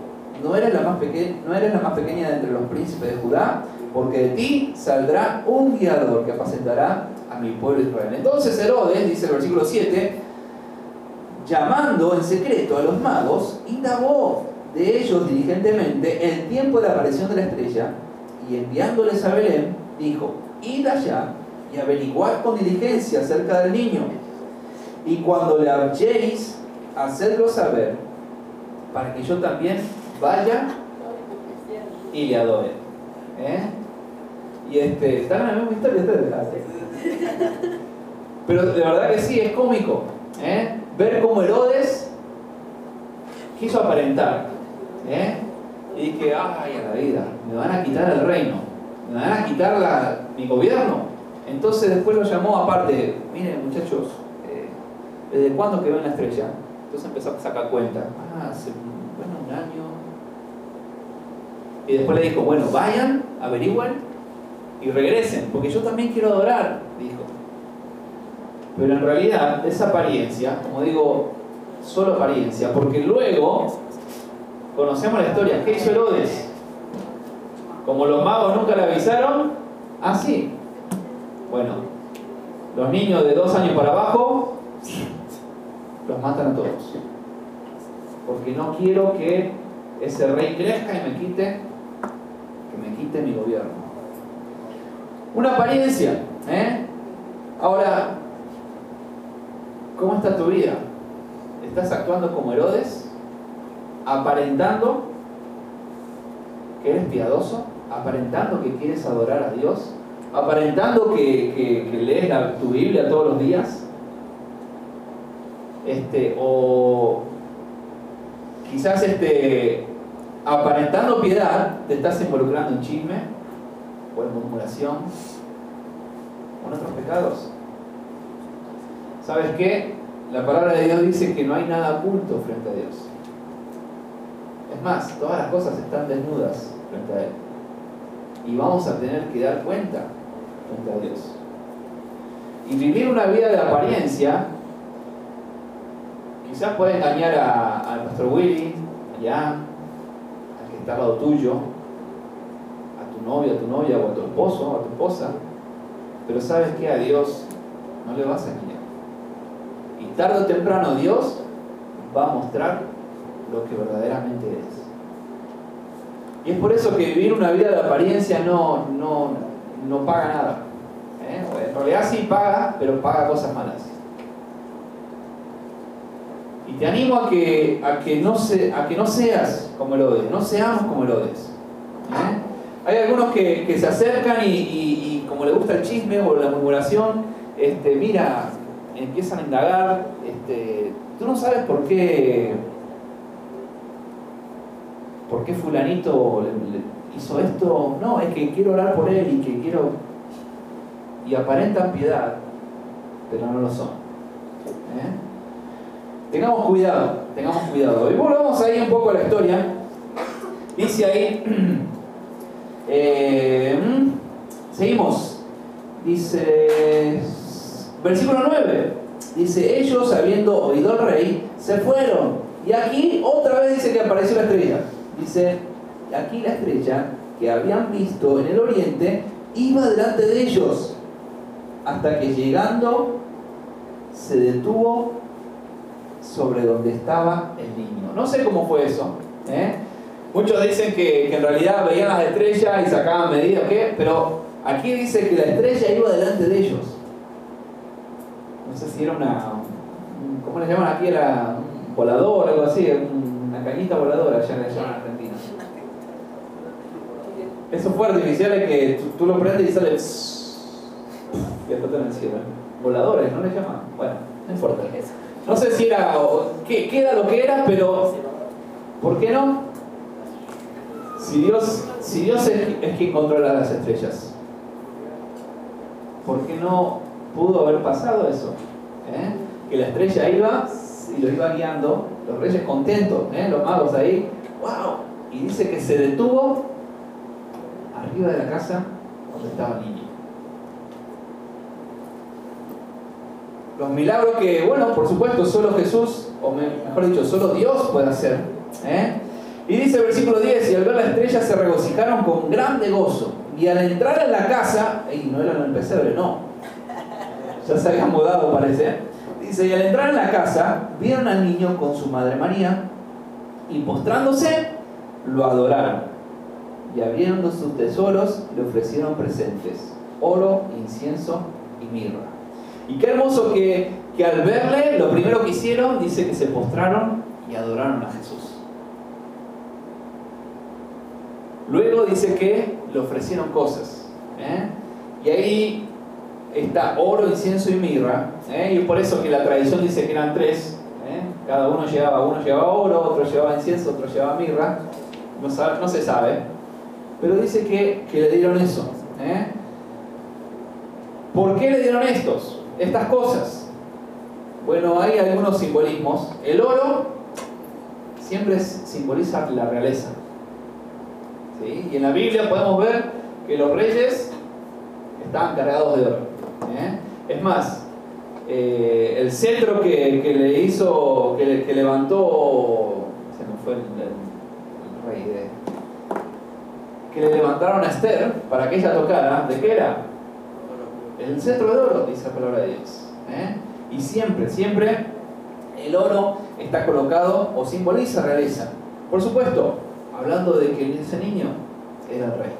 no eres, la más peque- no eres la más pequeña de entre los príncipes de Judá, porque de ti saldrá un guiador que apacentará a mi pueblo Israel. Entonces Herodes, dice el versículo 7, llamando en secreto a los magos, indagó de ellos diligentemente el tiempo de la aparición de la estrella, y enviándoles a Belén, dijo, id allá y averiguad con diligencia acerca del niño, y cuando le halléis, hacedlo saber, para que yo también vaya y le adore. ¿Eh? Y este, están en la misma historia ustedes. Pero de verdad que sí, es cómico. ¿eh? Ver cómo Herodes quiso aparentar. ¿eh? Y dije, ay, a la vida, me van a quitar el reino, me van a quitar la- mi gobierno. Entonces después lo llamó aparte, miren muchachos, eh, ¿desde cuándo quedó en la estrella? Entonces empezó a sacar cuenta. Ah, hace bueno, un año. Y después le dijo, bueno, vayan, averigüen y regresen, porque yo también quiero adorar, dijo. Pero en realidad esa apariencia, como digo, solo apariencia, porque luego conocemos la historia. ¿Qué hizo Herodes? Como los magos nunca le avisaron, así. Bueno, los niños de dos años para abajo los matan a todos. Porque no quiero que ese rey crezca y me quite, que me quite mi gobierno. Una apariencia, ¿eh? Ahora, ¿cómo está tu vida? ¿Estás actuando como Herodes? ¿Aparentando que eres piadoso? ¿Aparentando que quieres adorar a Dios? ¿Aparentando que, que- que lees tu Biblia todos los días? Este, o quizás este, aparentando piedad, te estás involucrando en chisme o en murmuración o en otros pecados. ¿Sabes qué? La palabra de Dios dice que no hay nada oculto frente a Dios. Es más, todas las cosas están desnudas frente a Él. Y vamos a tener que dar cuenta frente a Dios. Y vivir una vida de apariencia quizás puede engañar al pastor Willy, allá, al que está al lado tuyo, a tu novio, a tu novia o a tu esposo o a tu esposa, pero sabes que a Dios no le vas a engañar. Y tarde o temprano Dios va a mostrar lo que verdaderamente eres. Y es por eso que vivir una vida de apariencia no, no, no paga nada. ¿eh? En realidad sí paga, pero paga cosas malas. Te animo a que, a que, no, se, a que no seas como el Odes, no seamos como el Odes. ¿eh? Hay algunos que, que se acercan y, como le gusta el chisme o la murmuración, este, mira, empiezan a indagar, este, tú no sabes por qué, por qué fulanito hizo esto, no, es que quiero orar por él y que quiero, y aparentan piedad, pero no lo son. ¿eh? Tengamos cuidado, tengamos cuidado. Y volvamos ahí un poco a la historia. Dice ahí, eh, seguimos. Dice, versículo 9. Dice, ellos habiendo oído al rey, se fueron. Y aquí otra vez dice que apareció la estrella. Dice, aquí la estrella que habían visto en el oriente iba delante de ellos. Hasta que llegando se detuvo sobre donde estaba el niño. No sé cómo fue eso. ¿eh? Muchos dicen que, que, en realidad veían las estrellas y sacaban medidas, ¿qué? pero aquí dice que la estrella iba delante de ellos. No sé si era una, ¿cómo le llaman aquí? Era un volador, algo así, una cañita voladora, ya le llaman en Argentina. Esos fuegos artificiales que tú, lo prendes y sale y en el cielo. Voladores, ¿no le llaman? Bueno, no importa. No sé si era, qué, qué lo que era, pero ¿por qué no? Si Dios, si Dios es, es quien controla las estrellas, ¿por qué no pudo haber pasado eso? ¿Eh? Que la estrella iba y lo iba guiando, los reyes contentos, ¿eh? los magos ahí, ¡wow! Y dice que se detuvo arriba de la casa donde estaba el niño. Los milagros que, bueno, por supuesto, solo Jesús, o mejor dicho, solo Dios puede hacer. ¿eh? Y dice el versículo 10, y al ver la estrella se regocijaron con grande gozo. Y al entrar en la casa, y no eran el pesebre, no. Ya se habían mudado, parece. Dice, y al entrar en la casa, vieron al niño con su madre María, y postrándose, lo adoraron. Y abriendo sus tesoros, le ofrecieron presentes, oro, incienso y mirra. Y qué hermoso que, que al verle, lo primero que hicieron, dice que se postraron y adoraron a Jesús. Luego dice que le ofrecieron cosas. ¿eh? Y ahí está oro, incienso y mirra. ¿eh? Y por eso que la tradición dice que eran tres. ¿eh? Cada uno llevaba, uno llevaba oro, otro llevaba incienso, otro llevaba mirra. No, se sabe. Pero dice que le dieron eso. ¿Por qué le dieron estos? Estas cosas. Bueno, hay algunos simbolismos. El oro siempre simboliza la realeza. ¿Sí? Y en la Biblia podemos ver que los reyes estaban cargados de oro. ¿eh? Es más, eh, el centro que, que, le hizo, que, que, levantó, se me fue el, rey de... que le levantaron a Esther para que ella tocara, ¿de qué era? El centro de oro, dice la palabra de Dios. ¿eh? Y siempre, siempre el oro está colocado o simboliza realeza. Por supuesto, hablando de que ese niño era el rey.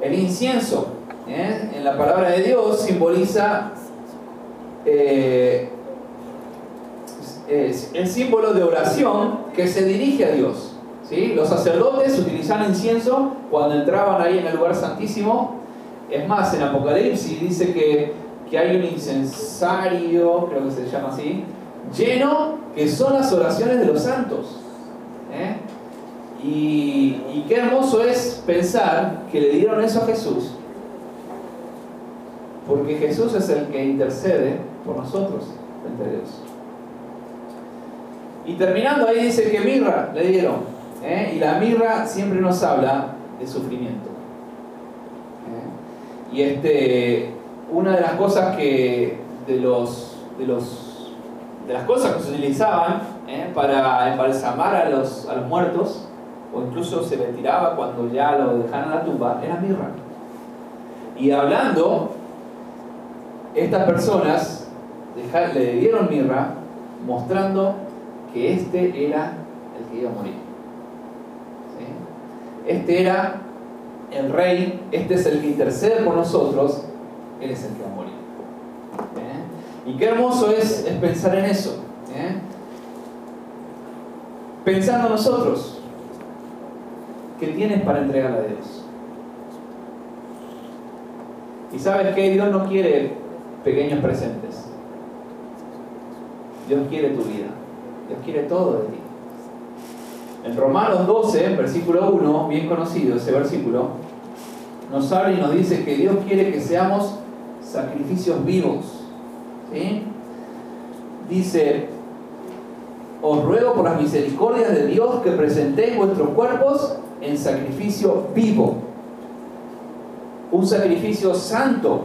El incienso, ¿eh? en la palabra de Dios, simboliza eh, es el símbolo de oración que se dirige a Dios. ¿sí? Los sacerdotes utilizaban incienso cuando entraban ahí en el lugar santísimo. Es más, en Apocalipsis dice que, que hay un incensario, creo que se llama así, lleno que son las oraciones de los santos. ¿eh? Y, qué hermoso es pensar que le dieron eso a Jesús, porque Jesús es el que intercede por nosotros a Dios. Y terminando ahí dice que mirra le dieron, ¿eh? y la mirra siempre nos habla de sufrimiento. Y este, una de las cosas que de los, de los de las cosas que se utilizaban ¿eh? para embalsamar a los, a los muertos o incluso se le tiraba cuando ya lo dejaron en la tumba, era mirra. Y hablando, estas personas le dieron mirra mostrando que este era el que iba a morir. Este era el rey, este es el que intercede por nosotros, él es el que va a morir. ¿Eh? Y qué hermoso es, pensar en eso. ¿eh? Pensando nosotros, ¿qué tienes para entregar a Dios? Y sabes que Dios no quiere pequeños presentes. Dios quiere tu vida. Dios quiere todo de ti. En Romanos 12, versículo 1, bien conocido ese versículo, nos habla y nos dice que Dios quiere que seamos sacrificios vivos. Dice, os ruego por las misericordias de Dios que presentéis vuestros cuerpos en sacrificio vivo, un sacrificio santo,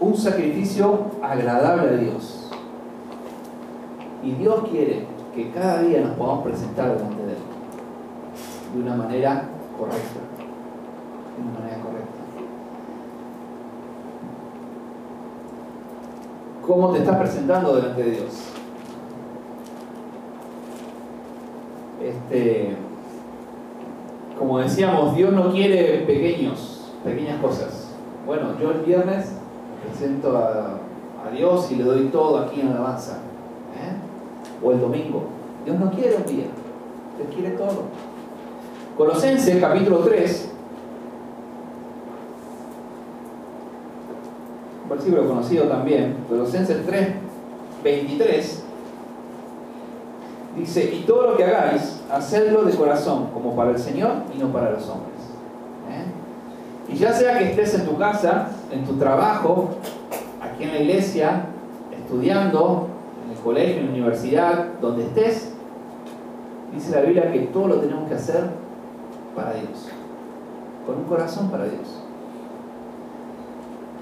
un sacrificio agradable a Dios. Y Dios quiere que cada día nos podamos presentar delante de Él de una manera correcta. De una manera correcta. ¿Cómo te estás presentando delante de Dios? Este, como decíamos, Dios no quiere pequeños, pequeñas cosas. Bueno, yo el viernes presento a, a Dios y le doy todo aquí en alabanza. ¿eh? O el domingo. Dios no quiere un día, Dios quiere todo. Colosenses capítulo 3, un versículo conocido también, Colosenses 3, 23, dice, y todo lo que hagáis, hacedlo de corazón, como para el Señor y no para los hombres. ¿eh? Y ya sea que estés en tu casa, en tu trabajo, aquí en la iglesia, estudiando, colegio, universidad, donde estés, dice la Biblia que todo lo tenemos que hacer para Dios, con un corazón para Dios.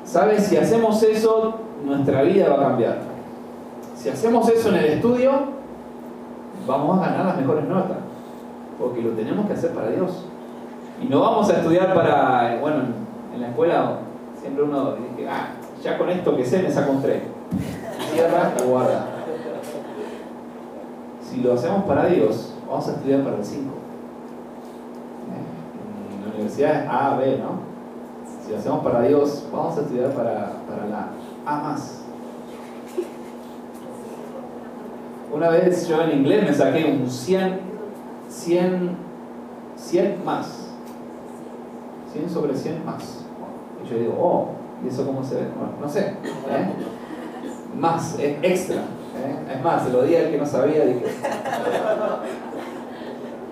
¿Sabes? Si hacemos eso, nuestra vida va a cambiar. Si hacemos eso en el estudio, vamos a ganar las mejores notas, porque lo tenemos que hacer para Dios. Y no vamos a estudiar para, bueno, en la escuela siempre uno dice, ah, ya con esto que sé me saco un 3. Cierra o guarda. Si lo hacemos para Dios, vamos a estudiar para el 5. En la universidad es A, B, ¿no? Si lo hacemos para Dios, vamos a estudiar para, para la A más. Una vez yo en inglés me saqué un 100, 100, 100 más. 100 sobre 100 más. Y yo digo, oh, ¿y eso cómo se ve? Bueno, no sé. ¿eh? Más, es extra. ¿Eh? Es más, se lo di al que no sabía, dije.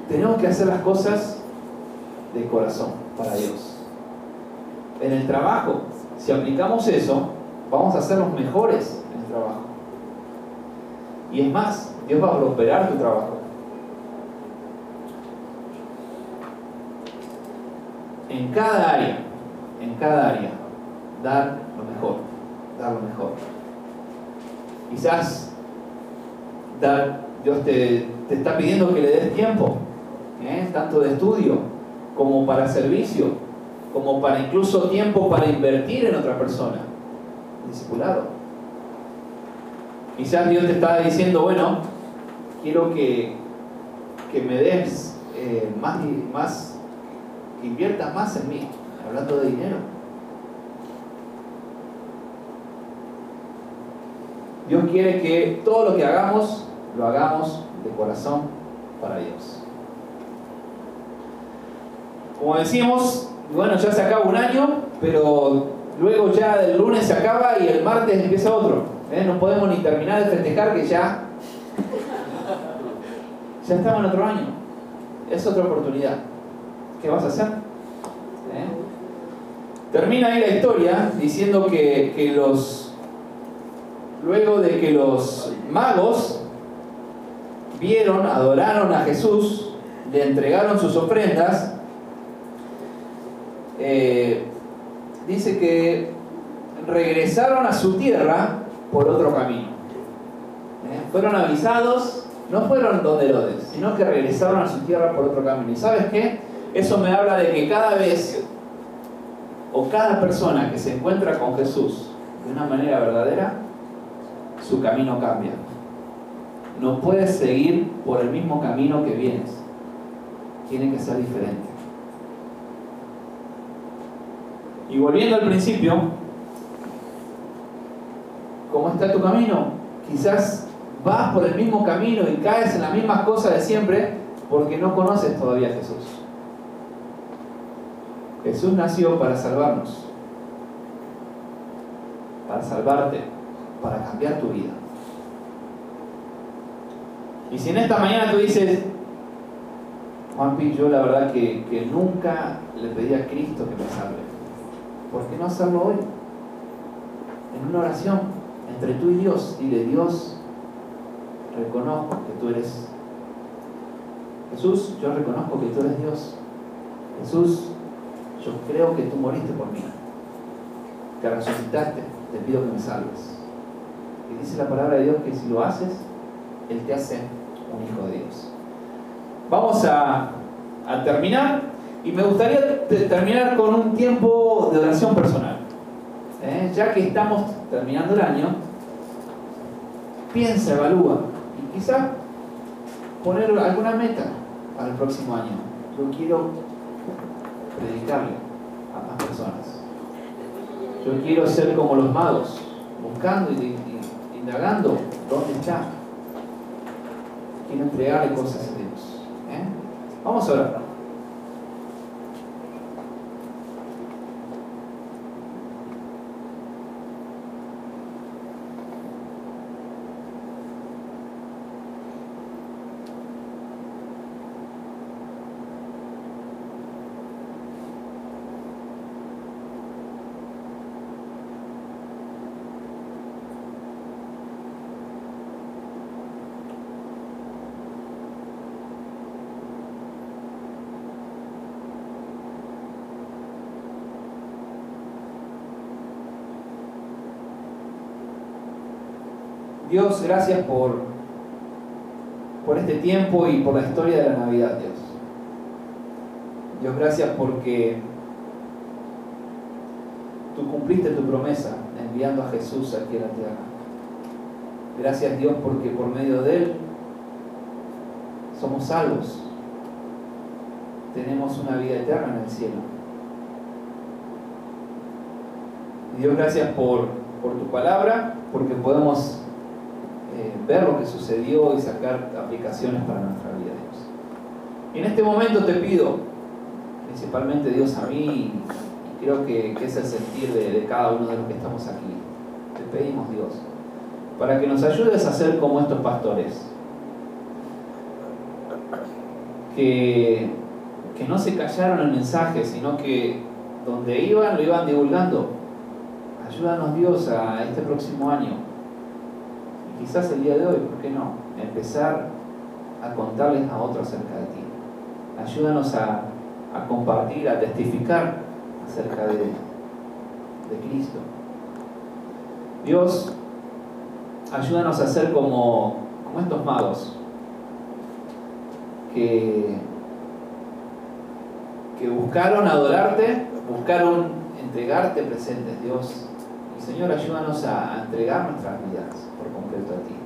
Tenemos que hacer las cosas de corazón para Dios. En el trabajo, si aplicamos eso, vamos a ser los mejores en el trabajo. Y es más, Dios va a prosperar tu trabajo. En cada área, en cada área, dar lo mejor, dar lo mejor. Quizás Dios te, te está pidiendo que le des tiempo, ¿eh? tanto de estudio como para servicio, como para incluso tiempo para invertir en otra persona. Discipulado. Quizás Dios te está diciendo, bueno, quiero que, que me des eh, más, más, que inviertas más en mí, hablando de dinero. Dios quiere que todo lo que hagamos, lo hagamos de corazón para Dios. Como decimos, bueno, ya se acaba un año, pero luego ya del lunes se acaba y el martes empieza otro. ¿eh? No podemos ni terminar de festejar que ya, ya estamos en otro año. Es otra oportunidad. ¿Qué vas a hacer? ¿Eh? Termina ahí la historia diciendo que, que los, luego de que los magos vieron, adoraron a Jesús, le entregaron sus ofrendas, eh, dice que regresaron a su tierra por otro camino. ¿Eh? Fueron avisados no fueron donde Herodes, sino que regresaron a su tierra por otro camino. ¿Y sabes qué? Eso me habla de que cada vez o cada persona que se encuentra con Jesús de una manera verdadera, su camino cambia. No puedes seguir por el mismo camino que vienes. Tiene que ser diferente. Y volviendo al principio, ¿cómo está tu camino? Quizás vas por el mismo camino y caes en las mismas cosas de siempre porque no conoces todavía a Jesús. Jesús nació para salvarnos, para salvarte, para cambiar tu vida. Y si en esta mañana tú dices, Juanpi, yo la verdad que, que nunca le pedí a Cristo que me salve, ¿por qué no hacerlo hoy? En una oración entre tú y Dios, dile Dios, reconozco que tú eres Jesús, yo reconozco que tú eres Dios. Jesús, yo creo que tú moriste por mí, que resucitaste, te pido que me salves. Y dice la palabra de Dios que si lo haces, Él te hace un hijo de Dios. Vamos a, terminar y me gustaría terminar con un tiempo de oración personal. ¿Eh? Ya que estamos terminando el año, piensa, evalúa y quizás poner alguna meta para el próximo año. Yo quiero predicarle a más personas. Yo quiero ser como los magos, buscando y, indagando dónde está. Quiero entregarle cosas a Dios. ¿eh? Vamos a orar. Dios, gracias por, por este tiempo y por la historia de la Navidad, Dios. Dios, gracias porque tú cumpliste tu promesa enviando a Jesús aquí a la tierra. Gracias Dios porque por medio de Él somos salvos. Tenemos una vida eterna en el cielo. Dios, gracias por, por tu palabra, porque podemos ver lo que sucedió y sacar aplicaciones para nuestra vida, Dios. En este momento te pido, principalmente Dios a mí, y creo que, es el sentir de, cada uno de los que estamos aquí, te pedimos Dios, para que nos ayudes a ser como estos pastores, que, que no se callaron el mensaje, sino que donde iban lo iban divulgando. Ayúdanos Dios a este próximo año quizás el día de hoy, ¿por qué no? Empezar a contarles a otros acerca de ti. Ayúdanos a, compartir, a testificar acerca de, Cristo. Dios, ayúdanos a ser como, como estos magos que, que buscaron adorarte, buscaron entregarte presentes, Dios. Señor, ayúdanos a entregar nuestras vidas por completo a ti.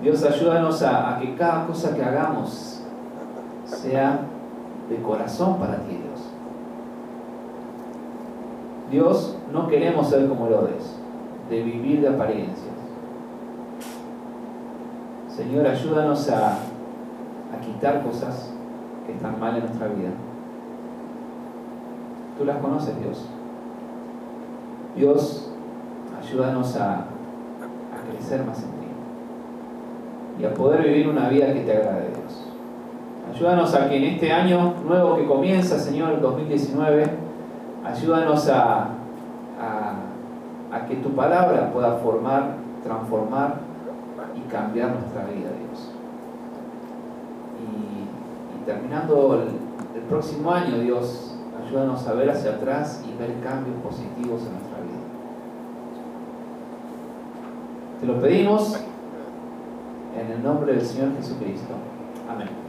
Dios, ayúdanos a, que cada cosa que hagamos sea de corazón para ti, Dios. Dios, no queremos ser como Herodes, de vivir de apariencias. Señor, ayúdanos a, a quitar cosas que están mal en nuestra vida. Tú las conoces, Dios. Dios, ayúdanos a crecer más en ti y a poder vivir una vida que te agrade, Dios. Ayúdanos a que en este año nuevo que comienza, Señor, el 2019, ayúdanos a, que tu palabra pueda formar, transformar y cambiar nuestra vida, Dios. Y, terminando el, el próximo año, Dios, ayúdanos a ver hacia atrás y ver cambios positivos en nuestra vida. Te lo pedimos en el nombre del Señor Jesucristo. Amén.